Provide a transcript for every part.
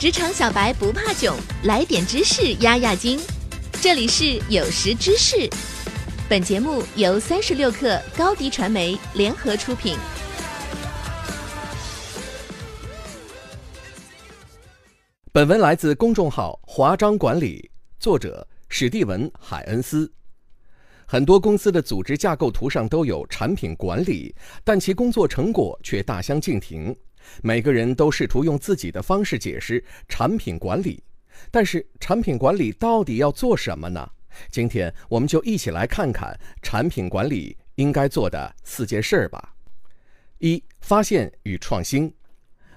职场小白不怕囧，来点知识压压惊。这里是有识知识，本节目由三十六克高低传媒联合出品。本文来自公众号华章管理，作者史蒂文·海恩斯。很多公司的组织架构图上都有产品管理，但其工作成果却大相径庭。每个人都试图用自己的方式解释产品管理，但是产品管理到底要做什么呢？今天我们就一起来看看产品管理应该做的四件事儿吧。一、发现与创新。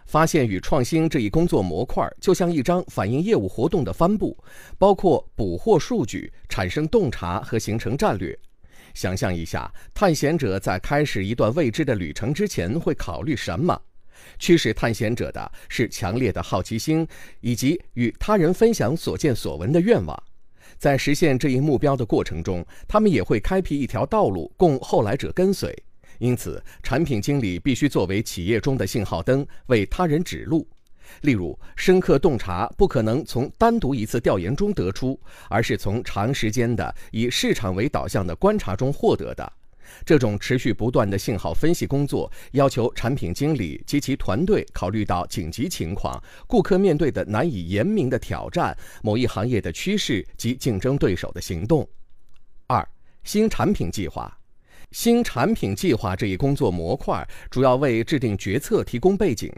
发现与创新这一工作模块就像一张反映业务活动的帆布，包括捕获数据、产生洞察和形成战略。想象一下，探险者在开始一段未知的旅程之前会考虑什么？驱使探险者的是强烈的好奇心，以及与他人分享所见所闻的愿望。在实现这一目标的过程中，他们也会开辟一条道路供后来者跟随。因此，产品经理必须作为企业中的信号灯，为他人指路。例如，深刻洞察不可能从单独一次调研中得出，而是从长时间的以市场为导向的观察中获得的。这种持续不断的信号分析工作，要求产品经理及其团队考虑到紧急情况、顾客面对的难以言明的挑战、某一行业的趋势及竞争对手的行动。二、新产品计划。新产品计划这一工作模块主要为制定决策提供背景，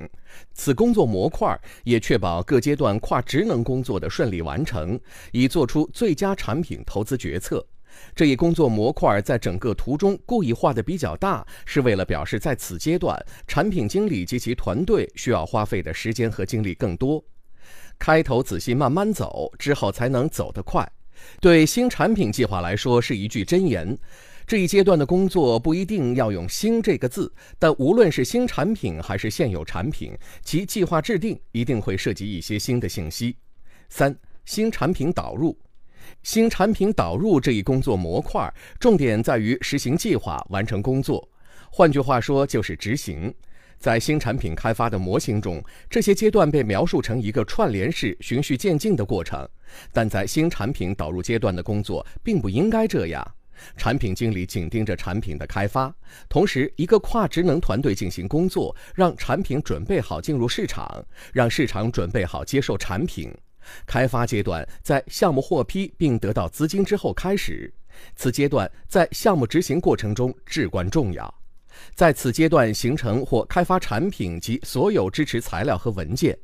此工作模块也确保各阶段跨职能工作的顺利完成，以做出最佳产品投资决策。这一工作模块在整个图中故意画的比较大，是为了表示在此阶段，产品经理及其团队需要花费的时间和精力更多。开头仔细慢慢走，之后才能走得快。对新产品计划来说是一句箴言。这一阶段的工作不一定要用“新”这个字，但无论是新产品还是现有产品，其计划制定一定会涉及一些新的信息。三、新产品导入。新产品导入这一工作模块，重点在于实行计划、完成工作。换句话说，就是执行。在新产品开发的模型中，这些阶段被描述成一个串联式、循序渐进的过程。但在新产品导入阶段的工作，并不应该这样。产品经理紧盯着产品的开发，同时一个跨职能团队进行工作，让产品准备好进入市场，让市场准备好接受产品。开发阶段在项目获批并得到资金之后开始，此阶段在项目执行过程中至关重要。在此阶段形成或开发产品及所有支持材料和文件，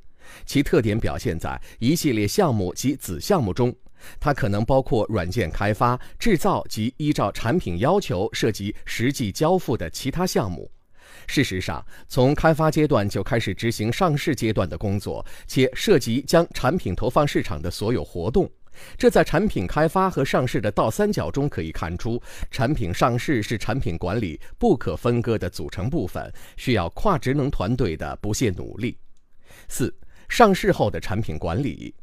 其特点表现在一系列项目及子项目中。它可能包括软件开发、制造及依照产品要求涉及实际交付的其他项目。事实上，从开发阶段就开始执行上市阶段的工作，且涉及将产品投放市场的所有活动。这在产品开发和上市的倒三角中可以看出，产品上市是产品管理不可分割的组成部分，需要跨职能团队的不懈努力。四、上市后的产品管理。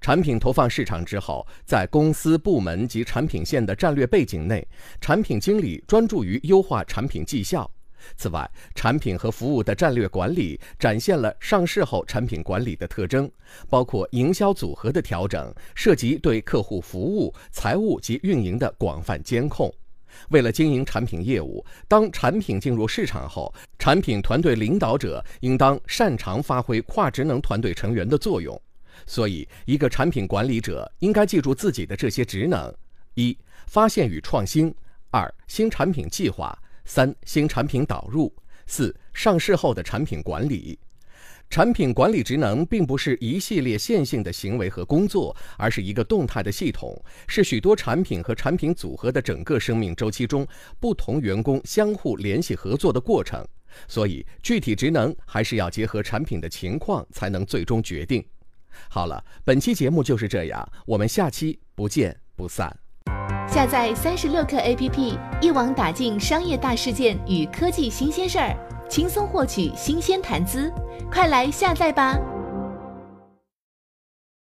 产品投放市场之后，在公司部门及产品线的战略背景内，产品经理专注于优化产品绩效。此外，产品和服务的战略管理展现了上市后产品管理的特征，包括营销组合的调整，涉及对客户服务、财务及运营的广泛监控。为了经营产品业务，当产品进入市场后，产品团队领导者应当擅长发挥跨职能团队成员的作用。所以，一个产品管理者应该记住自己的这些职能：一、发现与创新；二、新产品计划。三、新产品导入；四、上市后的产品管理。产品管理职能并不是一系列线性的行为和工作，而是一个动态的系统，是许多产品和产品组合的整个生命周期中不同员工相互联系合作的过程。所以，具体职能还是要结合产品的情况才能最终决定。好了，本期节目就是这样，我们下期不见不散。下载三十六课 APP，一网打尽商业大事件与科技新鲜事儿，轻松获取新鲜谈资。快来下载吧！